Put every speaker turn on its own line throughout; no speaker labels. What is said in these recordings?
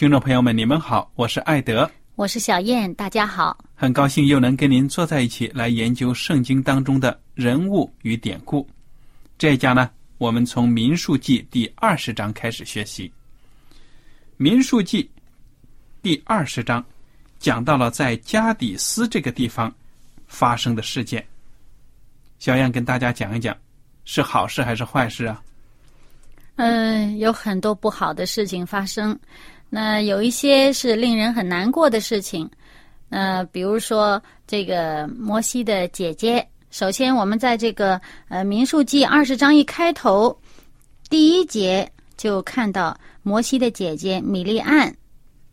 听众朋友们，你们好，我是艾德，
我是小燕，大家好，
很高兴又能跟您坐在一起来研究圣经当中的人物与典故。这一讲呢。我们从《民数记》第二十章开始学习，《民数记》第二十章讲到了在加底斯这个地方发生的事件。小燕跟大家讲一讲，是好事还是坏事啊？
嗯，有很多不好的事情发生，那有一些是令人很难过的事情。呃，比如说这个摩西的姐姐。首先，我们在这个呃《民数记》二十章一开头，第一节就看到摩西的姐姐米利安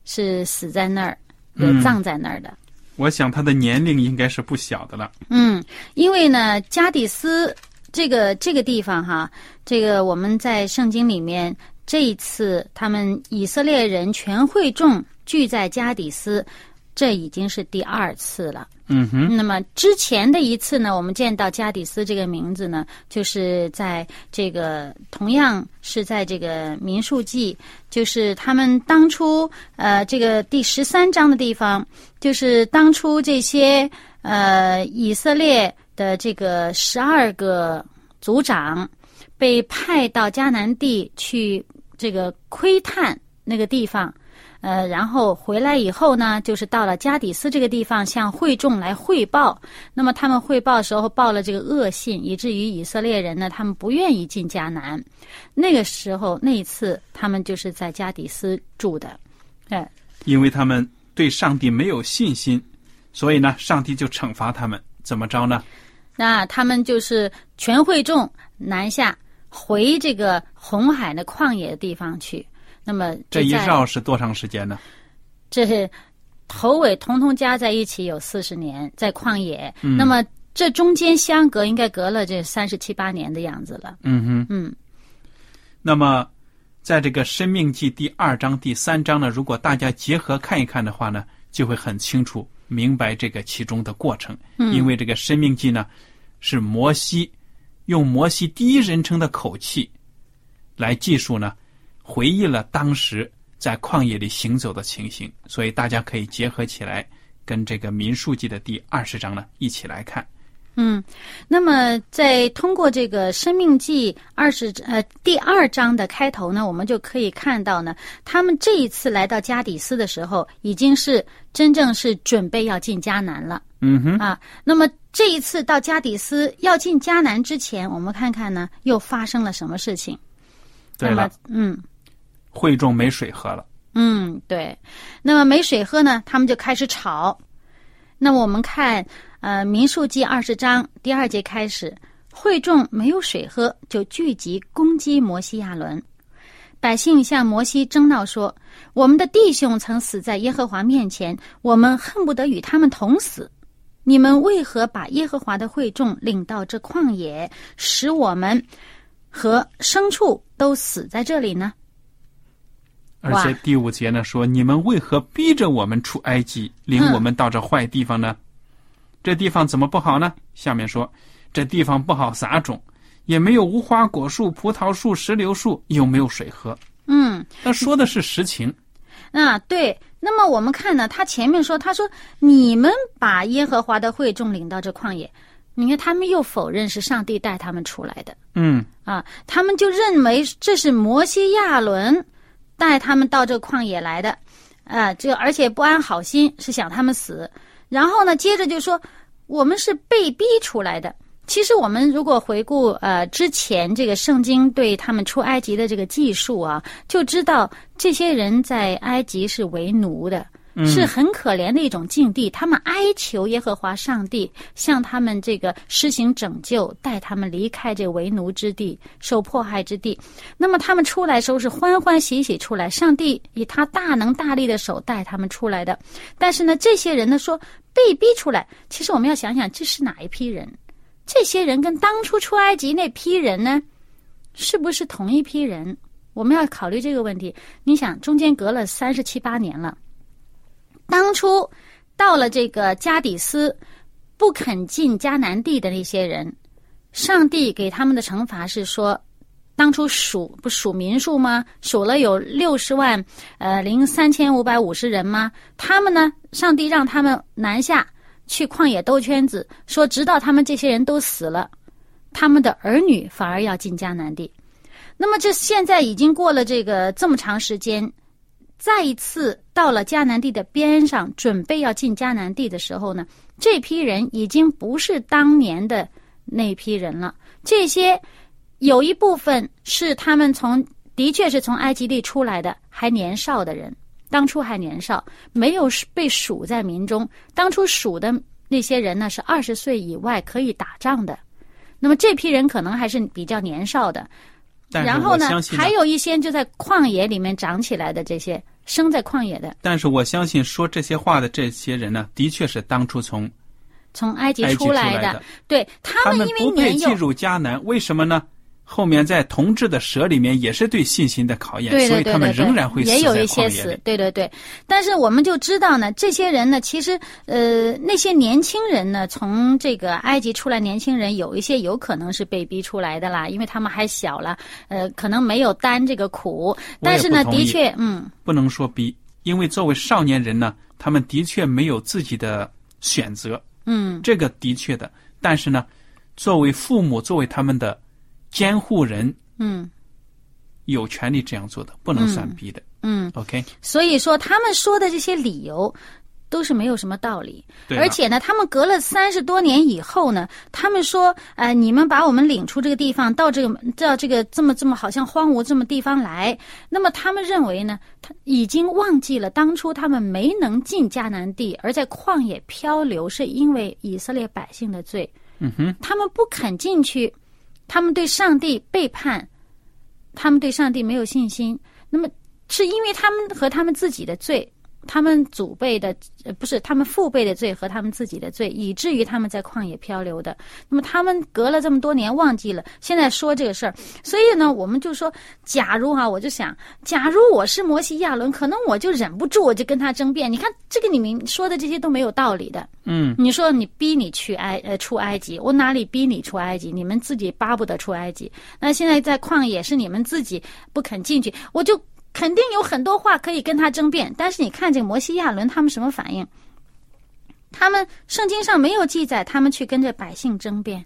是死在那儿，也葬在那儿的。
我想她的年龄应该是不小的了。
嗯，因为呢，加底斯这个这个地方哈，这个我们在圣经里面这一次他们以色列人全会众聚在加底斯，这已经是第二次了。
嗯哼，
那么之前的一次呢，我们见到加底斯这个名字呢，就是在这个同样是在这个民数记，就是他们当初呃这个第十三章的地方，就是当初这些呃以色列的这个十二个族长被派到迦南地去这个窥探那个地方。呃，然后回来以后呢，就是到了加底斯这个地方，向会众来汇报。那么他们汇报的时候报了这个恶信，以至于以色列人呢，他们不愿意进迦南。那个时候，那一次他们就是在加底斯住的，哎，
因为他们对上帝没有信心，所以呢，上帝就惩罚他们。怎么着呢？
那他们就是全会众南下，回这个红海的旷野的地方去。那么
这一绕是多长时间呢？
这是头尾通通加在一起有四十年，在旷野。那么这中间相隔应该隔了这三十七八年的样子了。
嗯哼，
嗯。
那么在这个《生命记》第二章、第三章呢，如果大家结合看一看的话呢，就会很清楚明白这个其中的过程。
嗯。
因为这个《生命记》呢，是摩西用摩西第一人称的口气来记述呢。回忆了当时在旷野里行走的情形，所以大家可以结合起来，跟这个《民数记》的第二十章呢一起来看。
嗯，那么在通过这个《生命记》二十呃第二章的开头呢，我们就可以看到呢，他们这一次来到加底斯的时候，已经是真正是准备要进迦南了。
嗯哼
啊，那么这一次到加底斯要进迦南之前，我们看看呢，又发生了什么事情？
对了，
嗯。
会众没水喝了。
嗯，对。那么没水喝呢，他们就开始吵。那我们看，呃，《民数记》二十章第二节开始，会众没有水喝，就聚集攻击摩西亚伦。百姓向摩西争闹说：“我们的弟兄曾死在耶和华面前，我们恨不得与他们同死。”你们为何把耶和华的会众领到这旷野，使我们和牲畜都死在这里呢？
而且第五节呢说：“你们为何逼着我们出埃及，领我们到这坏地方呢？这地方怎么不好呢？”下面说：“这地方不好撒种，也没有无花果树、葡萄树、石榴树，又没有水喝。”
嗯，
他说的是实情。
啊，对。那么我们看呢，他前面说，他说你们把耶和华的会众领到这旷野，你看他们又否认是上帝带他们出来的。
嗯，
啊，他们就认为这是摩西亚伦带他们到这旷野来的，啊，这而且不安好心，是想他们死。然后呢，接着就说我们是被逼出来的。其实我们如果回顾呃之前这个圣经对他们出埃及的这个记述啊，就知道这些人在埃及是为奴的，是很可怜的一种境地。他们哀求耶和华上帝向他们这个施行拯救，带他们离开这为奴之地、受迫害之地。那么他们出来时候是欢欢喜喜出来，上帝以他大能大力的手带他们出来的。但是呢，这些人呢说被逼出来，其实我们要想想这是哪一批人。这些人跟当初出埃及那批人呢，是不是同一批人？我们要考虑这个问题。你想，中间隔了三十七八年了，当初到了这个加底斯，不肯进迦南地的那些人，上帝给他们的惩罚是说，当初数不数民数吗？数了有六十万，呃，零三千五百五十人吗？他们呢，上帝让他们南下。去旷野兜圈子，说直到他们这些人都死了，他们的儿女反而要进迦南地。那么这现在已经过了这个这么长时间，再一次到了迦南地的边上，准备要进迦南地的时候呢，这批人已经不是当年的那批人了。这些有一部分是他们从的确是从埃及地出来的，还年少的人。当初还年少，没有被数在民中。当初数的那些人呢，是二十岁以外可以打仗的。那么这批人可能还是比较年少的。然后呢，还有一些就在旷野里面长起来的这些生在旷野的。
但是我相信说这些话的这些人呢，的确是当初从
从埃及
出
来
的。
对他
们
因为年
幼，进入迦南，为什么呢？后面在同治的蛇里面也是对信心的考验，
所
以他们仍然会死
也有一些死，对对对。但是我们就知道呢，这些人呢，其实呃，那些年轻人呢，从这个埃及出来，年轻人有一些有可能是被逼出来的啦，因为他们还小了，呃，可能没有担这个苦。但是呢，的确，嗯，
不能说逼，因为作为少年人呢，他们的确没有自己的选择，
嗯，
这个的确的。但是呢，作为父母，作为他们的。监护人，
嗯，
有权利这样做的，不能算逼的，
嗯
，OK。
所以说，他们说的这些理由都是没有什么道理。而且呢，他们隔了三十多年以后呢，他们说，呃，你们把我们领出这个地方，到这个到这个这么这么好像荒芜这么地方来，那么他们认为呢，他已经忘记了当初他们没能进迦南地，而在旷野漂流，是因为以色列百姓的罪。
嗯哼，
他们不肯进去。他们对上帝背叛，他们对上帝没有信心。那么，是因为他们和他们自己的罪。他们祖辈的呃不是他们父辈的罪和他们自己的罪，以至于他们在旷野漂流的。那么他们隔了这么多年忘记了，现在说这个事儿。所以呢，我们就说，假如哈，我就想，假如我是摩西亚伦，可能我就忍不住，我就跟他争辩。你看这个你们说的这些都没有道理的。
嗯，
你说你逼你去埃呃出埃及，我哪里逼你出埃及？你们自己巴不得出埃及。那现在在旷野是你们自己不肯进去，我就。肯定有很多话可以跟他争辩，但是你看这个摩西亚伦他们什么反应？他们圣经上没有记载他们去跟着百姓争辩。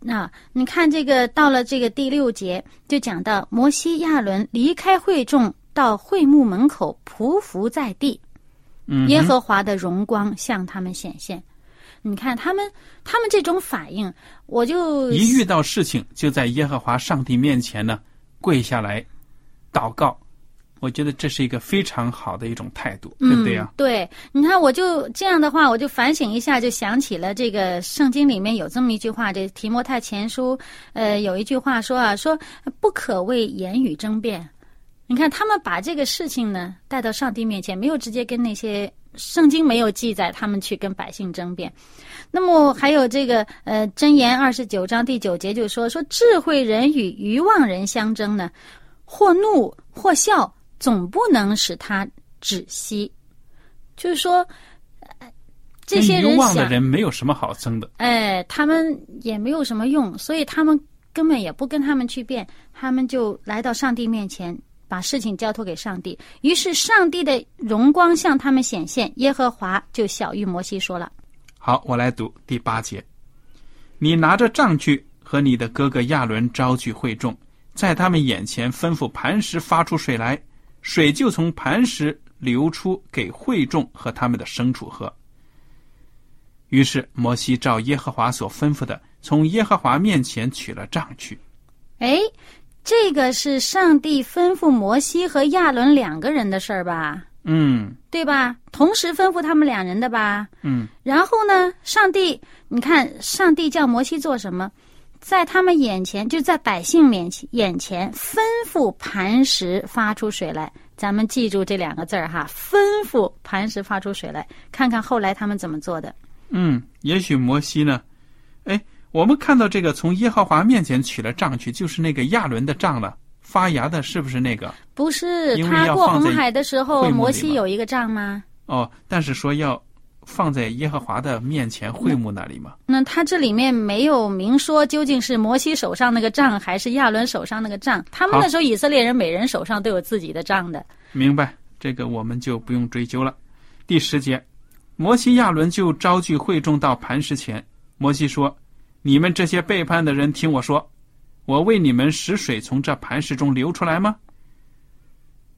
那你看这个到了这个第六节，就讲到摩西亚伦离开会众，到会幕门口匍匐在地，耶和华的荣光向他们显现。你看他们他们这种反应，我就
一遇到事情就在耶和华上帝面前呢跪下来祷告。我觉得这是一个非常好的一种态度，对不对呀？
对，你看，我就这样的话，我就反省一下，就想起了这个圣经里面有这么一句话，这提摩太前书，呃，有一句话说啊，说不可为言语争辩。你看，他们把这个事情呢带到上帝面前，没有直接跟那些圣经没有记载他们去跟百姓争辩。那么还有这个呃，箴言二十九章第九节就说说智慧人与愚妄人相争呢，或怒或笑，总不能使他止息。就是说，呃这些人
跟愚妄的，人没有什么好争的。
哎，他们也没有什么用，所以他们根本也不跟他们去辩，他们就来到上帝面前，把事情交托给上帝。于是上帝的荣光向他们显现，耶和华就小谕摩西说了。
好，我来读第八节。你拿着杖去，和你的哥哥亚伦招聚会众，在他们眼前吩咐磐石发出水来，水就从磐石流出给会众和他们的牲畜喝。于是摩西照耶和华所吩咐的，从耶和华面前取了杖去。
哎，这个是上帝吩咐摩西和亚伦两个人的事儿吧？
嗯
对吧？同时吩咐他们两人的吧？
嗯，
然后呢，上帝，你看，上帝叫摩西做什么？在他们眼前，就在百姓面前眼前，吩咐磐石发出水来。咱们记住这两个字儿哈，吩咐磐石发出水来，看看后来他们怎么做的。
嗯，也许摩西呢？哎，我们看到这个从耶和华面前取了杖去，就是那个亚伦的杖了。发芽的是不是那个？
不是他过红海的时候，摩西有一个杖吗？
哦，但是说要放在耶和华的面前会幕那里吗。
那他这里面没有明说究竟是摩西手上那个杖，还是亚伦手上那个杖。他们那时候以色列人每人手上都有自己的杖的。
明白，这个我们就不用追究了。第十节，摩西亚伦就招聚会众到磐石前。摩西说：“你们这些背叛的人，听我说，我为你们使水从这磐石中流出来吗？”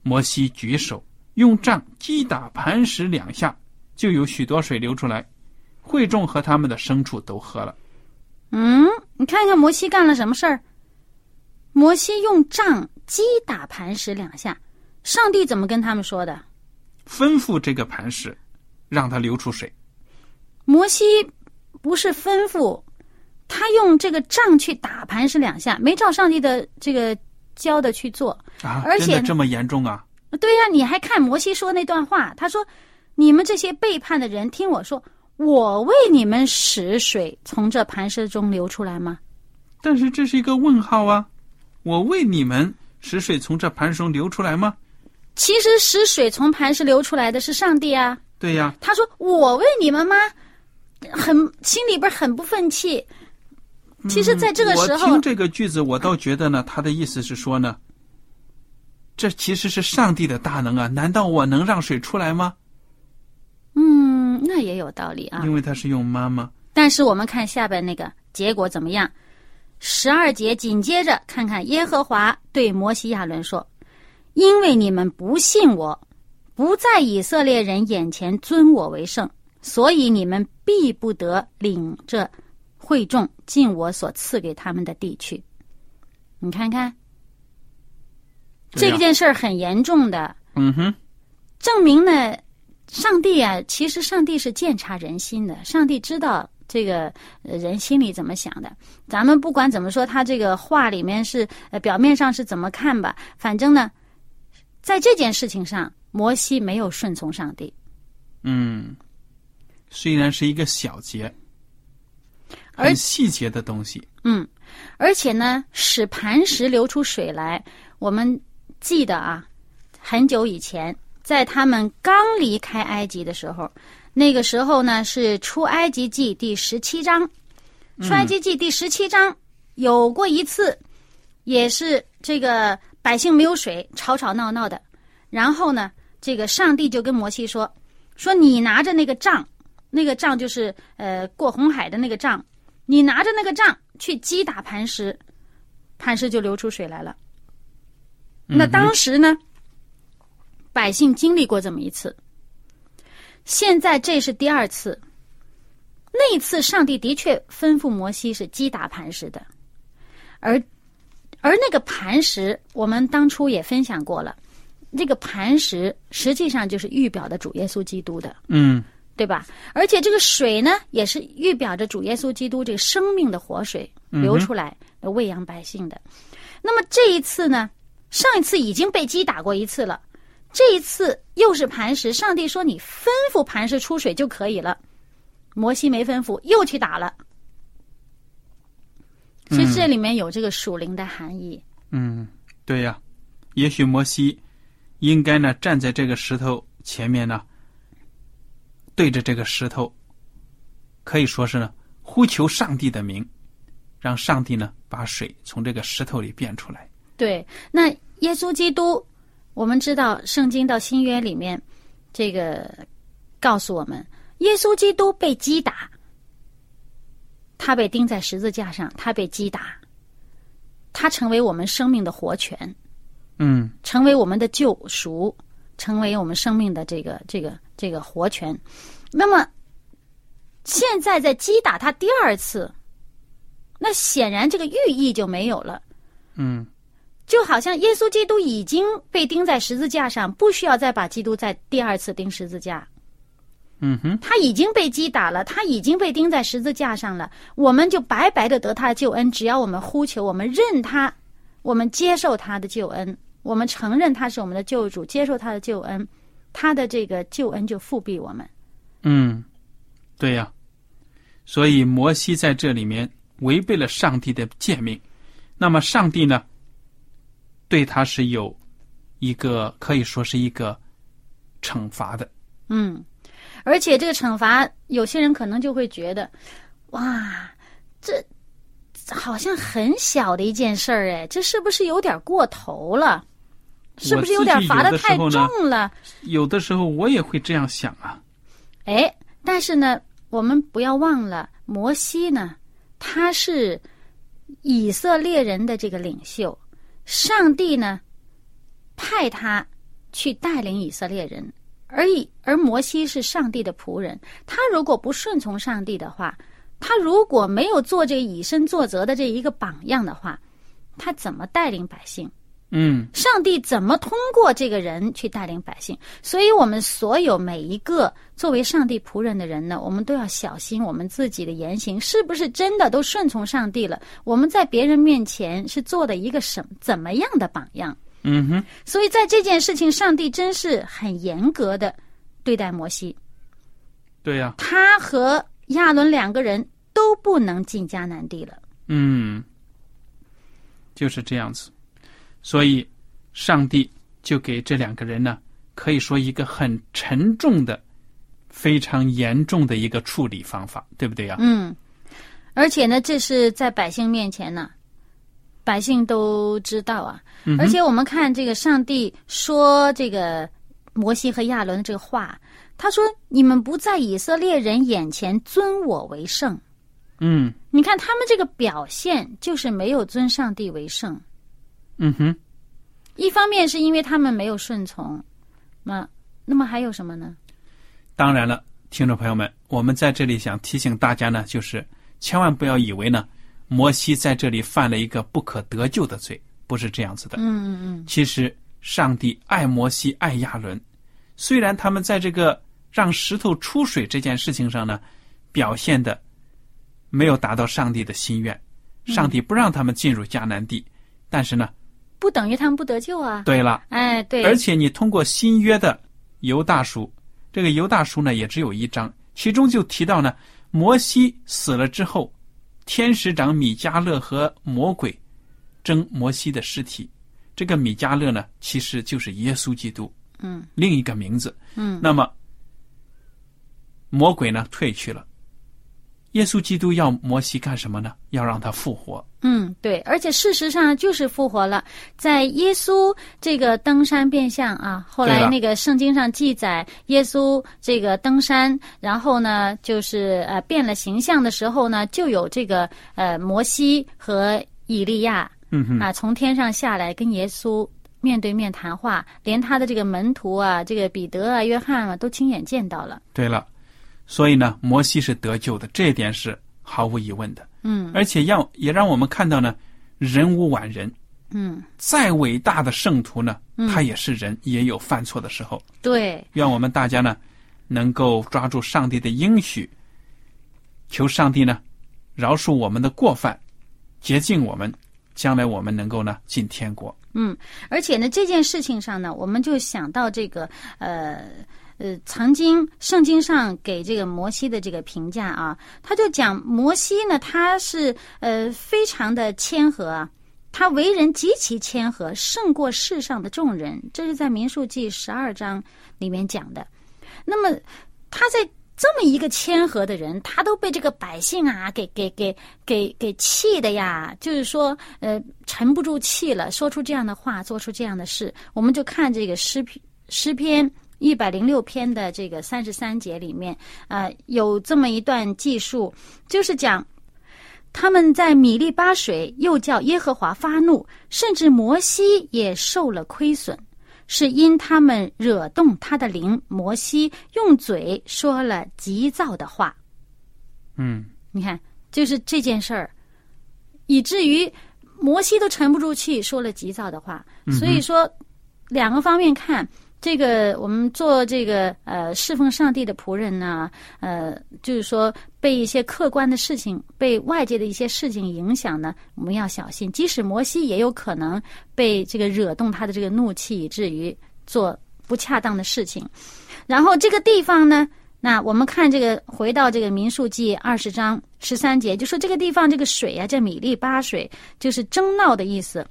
摩西举手，用杖击打磐石两下，就有许多水流出来，会众和他们的牲畜都喝了。
嗯，你看看摩西干了什么事儿？摩西用杖击打磐石两下，上帝怎么跟他们说的？
吩咐这个磐石，让它流出水。
摩西不是吩咐，他用这个杖去打磐石两下，没照上帝的这个教的去做。
啊，
而且
这么严重啊？
对呀、你还看摩西说那段话，他说：“你们这些背叛的人，听我说，我为你们使水从这磐石中流出来吗？
但是这是一个问号啊！我为你们使水从这磐石中流出来吗？
其实使水从磐石流出来的是上帝啊。
对呀，
他说：“我为你们吗？”很心里边很不忿气。其实，在这个时候
我听，这个句子，我倒觉得呢，他的意思是说呢，这其实是上帝的大能啊！难道我能让水出来吗？
嗯，那也有道理啊。
因为他是用妈妈。
但是我们看下边那个结果怎么样？十二节紧接着看看耶和华对摩西亚伦说：“因为你们不信我，不在以色列人眼前尊我为圣，所以你们必不得领着会众进我所赐给他们的地去。”你看看，这件事儿很严重的，
嗯哼，
证明呢，上帝啊，其实上帝是鉴察人心的，上帝知道这个呃人心里怎么想的。咱们不管怎么说，他这个话里面是呃表面上是怎么看吧，反正呢，在这件事情上，摩西没有顺从上帝，
嗯，虽然是一个小节，
而
很细节的东西。
嗯，而且呢，使磐石流出水来，我们记得啊，很久以前，在他们刚离开埃及的时候，那个时候呢是出埃及记第十七章，出埃及记第十七章有过一次，也是这个百姓没有水，吵吵闹闹的，然后呢，这个上帝就跟摩西说，说你拿着那个杖，那个杖就是呃过红海的那个杖，你拿着那个杖去击打磐石，磐石就流出水来了。那当时呢，百姓经历过这么一次，现在这是第二次。那一次，上帝的确吩咐摩西是击打磐石的，而而那个磐石，我们当初也分享过了，这个磐石实际上就是预表的主耶稣基督的。
嗯
对吧？而且这个水呢，也是预表着主耶稣基督这个生命的活水流出来，来喂养百姓的。那么这一次呢，上一次已经被击打过一次了，这一次又是磐石，上帝说你吩咐磐石出水就可以了。摩西没吩咐，又去打了。其实这里面有这个属灵的含义。
嗯，对呀，也许摩西应该呢站在这个石头前面呢，对着这个石头，可以说是呢呼求上帝的名，让上帝呢把水从这个石头里变出来。
对，那耶稣基督，我们知道圣经到新约里面，这个告诉我们，耶稣基督被击打，他被钉在十字架上，他被击打，他成为我们生命的活泉，
嗯
成为我们的救赎，成为我们生命的这个这个这个活泉。那么现在在击打他第二次，那显然这个寓意就没有了。
嗯
就好像耶稣基督已经被钉在十字架上，不需要再把基督再第二次钉十字架。
嗯哼，
他已经被击打了，他已经被钉在十字架上了，我们就白白的得他的救恩。只要我们呼求，我们认他，我们接受他的救恩，我们承认他是我们的救主，接受他的救恩，他的这个救恩就复辟我们。
嗯，对呀。所以摩西在这里面违背了上帝的诫命，那么上帝呢，对他是有一个可以说是一个惩罚的。
嗯，而且这个惩罚，有些人可能就会觉得，哇，这好像很小的一件事儿，哎，这是不是有点过头了？是不是有点罚的太重了？
有的时候我也会这样想啊。
哎，但是呢，我们不要忘了，摩西呢，他是以色列人的这个领袖，上帝呢派他去带领以色列人，而以而摩西是上帝的仆人，他如果不顺从上帝的话，他如果没有做这以身作则的这一个榜样的话，他怎么带领百姓？
嗯
上帝怎么通过这个人去带领百姓？所以，我们所有每一个作为上帝仆人的人呢，我们都要小心我们自己的言行是不是真的都顺从上帝了？我们在别人面前是做的一个什怎么样的榜样？
嗯哼，
所以，在这件事情，上帝真是很严格的对待摩西，
对呀、
他和亚伦两个人都不能进迦南地了。
嗯，就是这样子。所以，上帝就给这两个人呢，可以说一个很沉重的、非常严重的一个处理方法，对不对呀、
嗯，而且呢，这是在百姓面前呢，百姓都知道啊。
嗯
而且我们看这个上帝说这个摩西和亚伦这个话，他说：“你们不在以色列人眼前尊我为圣。
嗯”
你看他们这个表现，就是没有尊上帝为圣。
嗯哼，
一方面是因为他们没有顺从，那那么还有什么呢？
当然了，听众朋友们，我们在这里想提醒大家呢，就是千万不要以为呢，摩西在这里犯了一个不可得救的罪，不是这样子的。
嗯嗯嗯
其实上帝爱摩西，爱亚伦，虽然他们在这个让石头出水这件事情上呢，表现的没有达到上帝的心愿，上帝不让他们进入迦南地，但是呢，
不等于他们不得救啊。
对了，
哎，对，
而且你通过新约的犹大书，这个犹大书呢也只有一章，其中就提到呢，摩西死了之后，天使长米迦勒和魔鬼争摩西的尸体。这个米迦勒呢，其实就是耶稣基督，
嗯
另一个名字。
嗯
那么魔鬼呢退去了，耶稣基督要摩西干什么呢？要让他复活。
嗯，对，而且事实上就是复活了。在耶稣这个登山变相啊，后来那个圣经上记载，耶稣这个登山，然后呢，就是呃变了形象的时候呢，就有这个呃摩西和以利亚
嗯哼，
啊从天上下来跟耶稣面对面谈话，连他的这个门徒啊，这个彼得啊、约翰啊，都亲眼见到了。
对了，所以呢，摩西是得救的，这一点是毫无疑问的。
嗯
而且让也让我们看到呢，人无完人，
嗯，
再伟大的圣徒呢，他也是人，也有犯错的时候。
对，
愿我们大家呢，能够抓住上帝的应许，求上帝呢，饶恕我们的过犯，洁净我们，将来我们能够呢进天国。
嗯，而且呢，这件事情上呢，我们就想到这个呃呃，曾经圣经上给这个摩西的这个评价啊，他就讲摩西呢，他是呃非常的谦和，他为人极其谦和，胜过世上的众人。这是在民数记十二章里面讲的。那么他在。这么一个谦和的人，他都被这个百姓啊给给给给给气的呀，就是说，呃，沉不住气了，说出这样的话，做出这样的事。我们就看这个诗篇诗篇一百零六篇的这个三十三节里面，呃，有这么一段记述，就是讲他们在米利巴水又叫耶和华发怒，甚至摩西也受了亏损。是因他们惹动他的灵，摩西用嘴说了急躁的话。
嗯，
你看，就是这件事儿，以至于摩西都沉不住气，说了急躁的话。所以说，两个方面看。这个我们做这个呃侍奉上帝的仆人呢，呃，就是说被一些客观的事情、被外界的一些事情影响呢，我们要小心。即使摩西也有可能被这个惹动他的这个怒气，以至于做不恰当的事情。然后这个地方呢，那我们看这个回到这个民数记二十章十三节，就说这个地方这个水啊叫米利巴水，就是争闹的意思。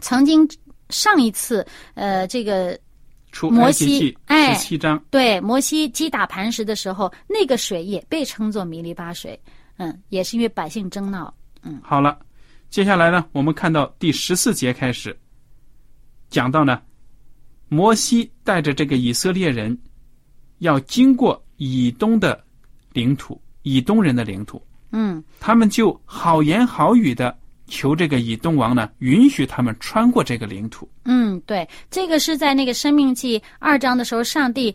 曾经上一次呃这个。摩西，哎，
十七章，
对，摩西击打磐石的时候，那个水也被称作米利巴水，嗯，也是因为百姓争闹，嗯。
好了，接下来呢，我们看到第十四节开始，讲到呢，摩西带着这个以色列人，要经过以东的领土，以东人的领土，
嗯，
他们就好言好语的。求这个以东王呢，允许他们穿过这个领土。
嗯，对，这个是在那个《生命记》二章的时候，上帝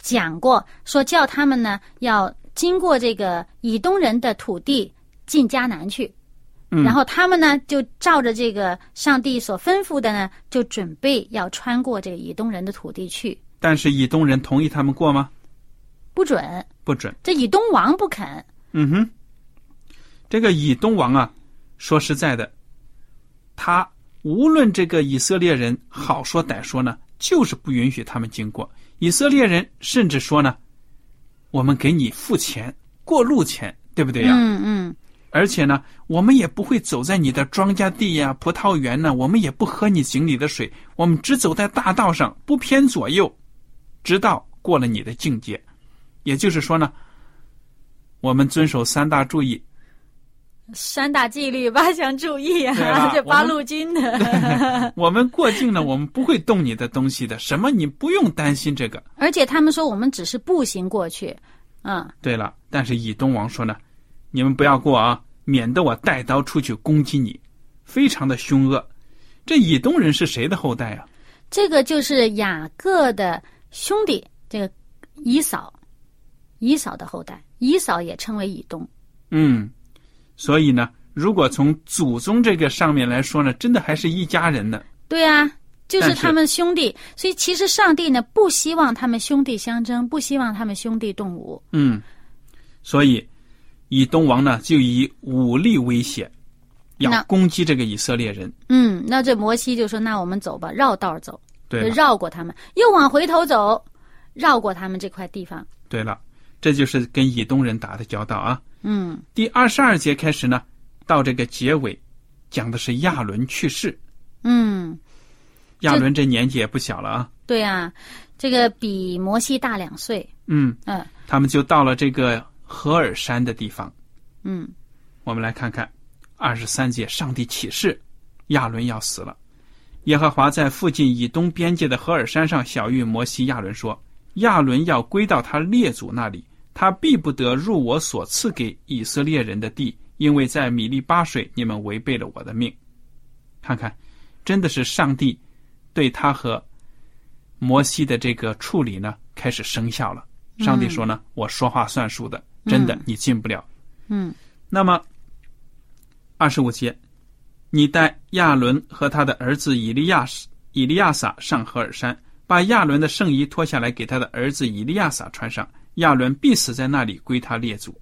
讲过，说叫他们呢要经过这个以东人的土地进迦南去。
嗯，
然后他们呢就照着这个上帝所吩咐的呢，就准备要穿过这个以东人的土地去。
但是以东人同意他们过吗？
不准，
不准。
这以东王不肯。
嗯哼，这个以东王啊。说实在的，他无论这个以色列人好说歹说呢，就是不允许他们经过。以色列人甚至说呢：“我们给你付钱，过路钱，对不对呀？”
嗯嗯。
而且呢，我们也不会走在你的庄稼地呀、葡萄园呢，我们也不喝你井里的水，我们只走在大道上，不偏左右，直到过了你的境界。也就是说呢，我们遵守三大注意。
三大纪律八项注意啊，这八路军的。
我们过境呢，我们不会动你的东西的，什么你不用担心这个。
而且他们说我们只是步行过去，嗯。
对了，但是以东王说呢，你们不要过啊，免得我带刀出去攻击你，非常的凶恶。这以东人是谁的后代啊？
这个就是雅各的兄弟，这个以扫，以扫的后代，以扫也称为以东。
嗯。所以呢，如果从祖宗这个上面来说呢，真的还是一家人呢。
对啊，就是他们兄弟。所以其实上帝呢，不希望他们兄弟相争，不希望他们兄弟动武。
嗯，所以以东王呢，就以武力威胁，要攻击这个以色列人。
嗯，那这摩西就说：“那我们走吧，绕道走，
对，
绕过他们，又往回头走，绕过他们这块地方。”
对了，这就是跟以东人打的交道啊。
嗯，
第二十二节开始呢，到这个结尾，讲的是亚伦去世。
嗯，
亚伦这年纪也不小了啊。
对啊，这个比摩西大两岁。
嗯
嗯，
他们就到了这个何尔山的地方。
嗯，
我们来看看二十三节，上帝启示亚伦要死了。耶和华在附近以东边界的何尔山上小谕摩西、亚伦说：“亚伦要归到他列祖那里。”他必不得入我所赐给以色列人的地，因为在米利巴水，你们违背了我的命。看看，真的是上帝对他和摩西的这个处理呢，开始生效了。上帝说呢：“我说话算数的，真的，你进不了。”
嗯。
那么，二十五节，你带亚伦和他的儿子以利亚以利亚撒上何尔山，把亚伦的圣衣脱下来，给他的儿子以利亚撒穿上。亚伦必死在那里，归他列祖。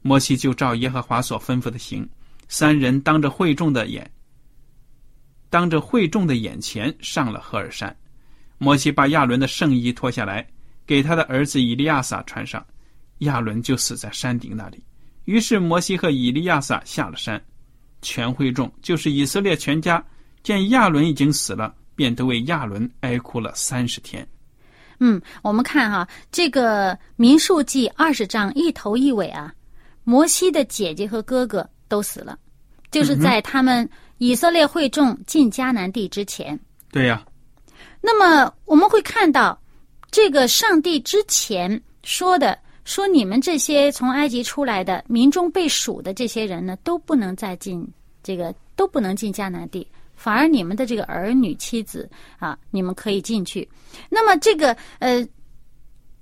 摩西就照耶和华所吩咐的行。三人当着会众的眼，当着会众的眼前上了赫尔山。摩西把亚伦的圣衣脱下来，给他的儿子以利亚撒穿上，亚伦就死在山顶那里。于是摩西和以利亚撒下了山，全会众就是以色列全家，见亚伦已经死了，便都为亚伦哀哭了三十天。
嗯，我们看哈，这个民数记二十章一头一尾啊，摩西的姐姐和哥哥都死了，就是在他们以色列会众进迦南地之前。
对呀。
那么我们会看到，这个上帝之前说的，说你们这些从埃及出来的民中被数的这些人呢，都不能再进这个，都不能进迦南地，反而你们的这个儿女妻子啊，你们可以进去。那么这个呃，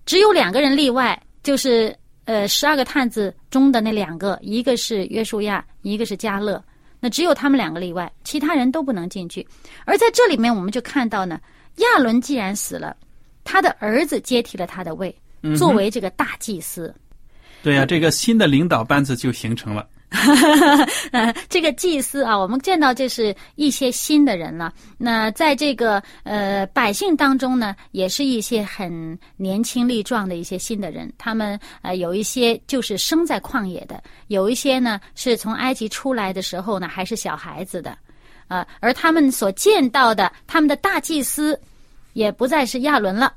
只有两个人例外，就是呃十二个探子中的那两个，一个是约书亚，一个是加勒，那只有他们两个例外，其他人都不能进去。而在这里面，我们就看到呢。亚伦既然死了，他的儿子接替了他的位，作为这个大祭司。
对呀，这个新的领导班子就形成了。
呃，这个祭司啊，我们见到这是一些新的人了。那在这个呃百姓当中呢，也是一些很年轻力壮的一些新的人。他们呃有一些就是生在旷野的，有一些呢是从埃及出来的时候呢还是小孩子的。啊，而他们所见到的，他们的大祭司，也不再是亚伦了，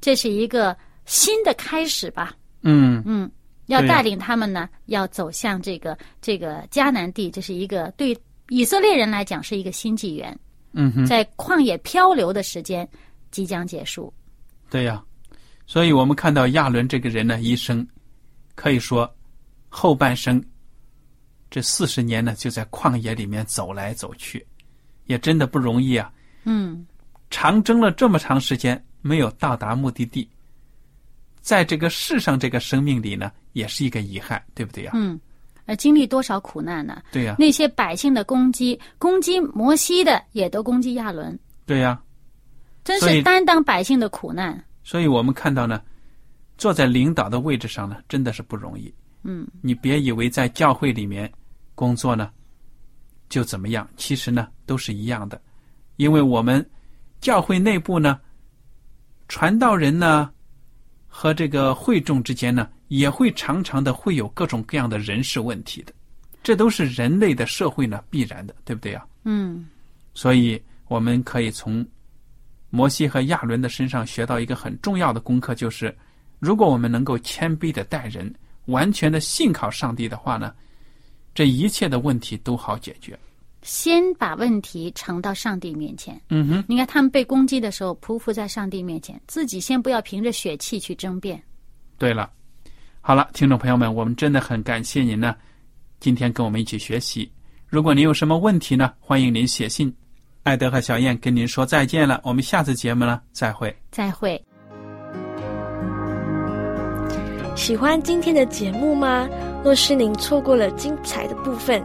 这是一个新的开始吧？
嗯
嗯，要带领他们呢，要走向这个这个迦南地，这是一个对以色列人来讲是一个新纪元。
嗯哼，
在旷野漂流的时间即将结束。
对呀，所以我们看到亚伦这个人呢，一生可以说后半生。这四十年呢，就在旷野里面走来走去，也真的不容易啊。
嗯，
长征了这么长时间，没有到达目的地，在这个世上这个生命里呢，也是一个遗憾，对不对呀？
嗯，呃，经历多少苦难呢？
对呀。
那些百姓的攻击，攻击摩西的，也都攻击亚伦。
对呀。
真是担当百姓的苦难。
所以我们看到呢，坐在领导的位置上呢，真的是不容易。
嗯。
你别以为在教会里面。工作呢，就怎么样？其实呢，都是一样的，因为我们教会内部呢，传道人呢和这个会众之间呢，也会常常的会有各种各样的人事问题的，这都是人类的社会呢必然的，对不对啊？
嗯。
所以我们可以从摩西和亚伦的身上学到一个很重要的功课，就是如果我们能够谦卑的待人，完全的信靠上帝的话呢。这一切的问题都好解决，
先把问题呈到上帝面前。
嗯哼，
你看他们被攻击的时候，匍匐在上帝面前，自己先不要凭着血气去争辩。
对了，好了，听众朋友们，我们真的很感谢您呢，今天跟我们一起学习。如果您有什么问题呢，欢迎您写信。艾德和小燕跟您说再见了，我们下次节目呢再会。
再会。
喜欢今天的节目吗？若是您错过了精彩的部分，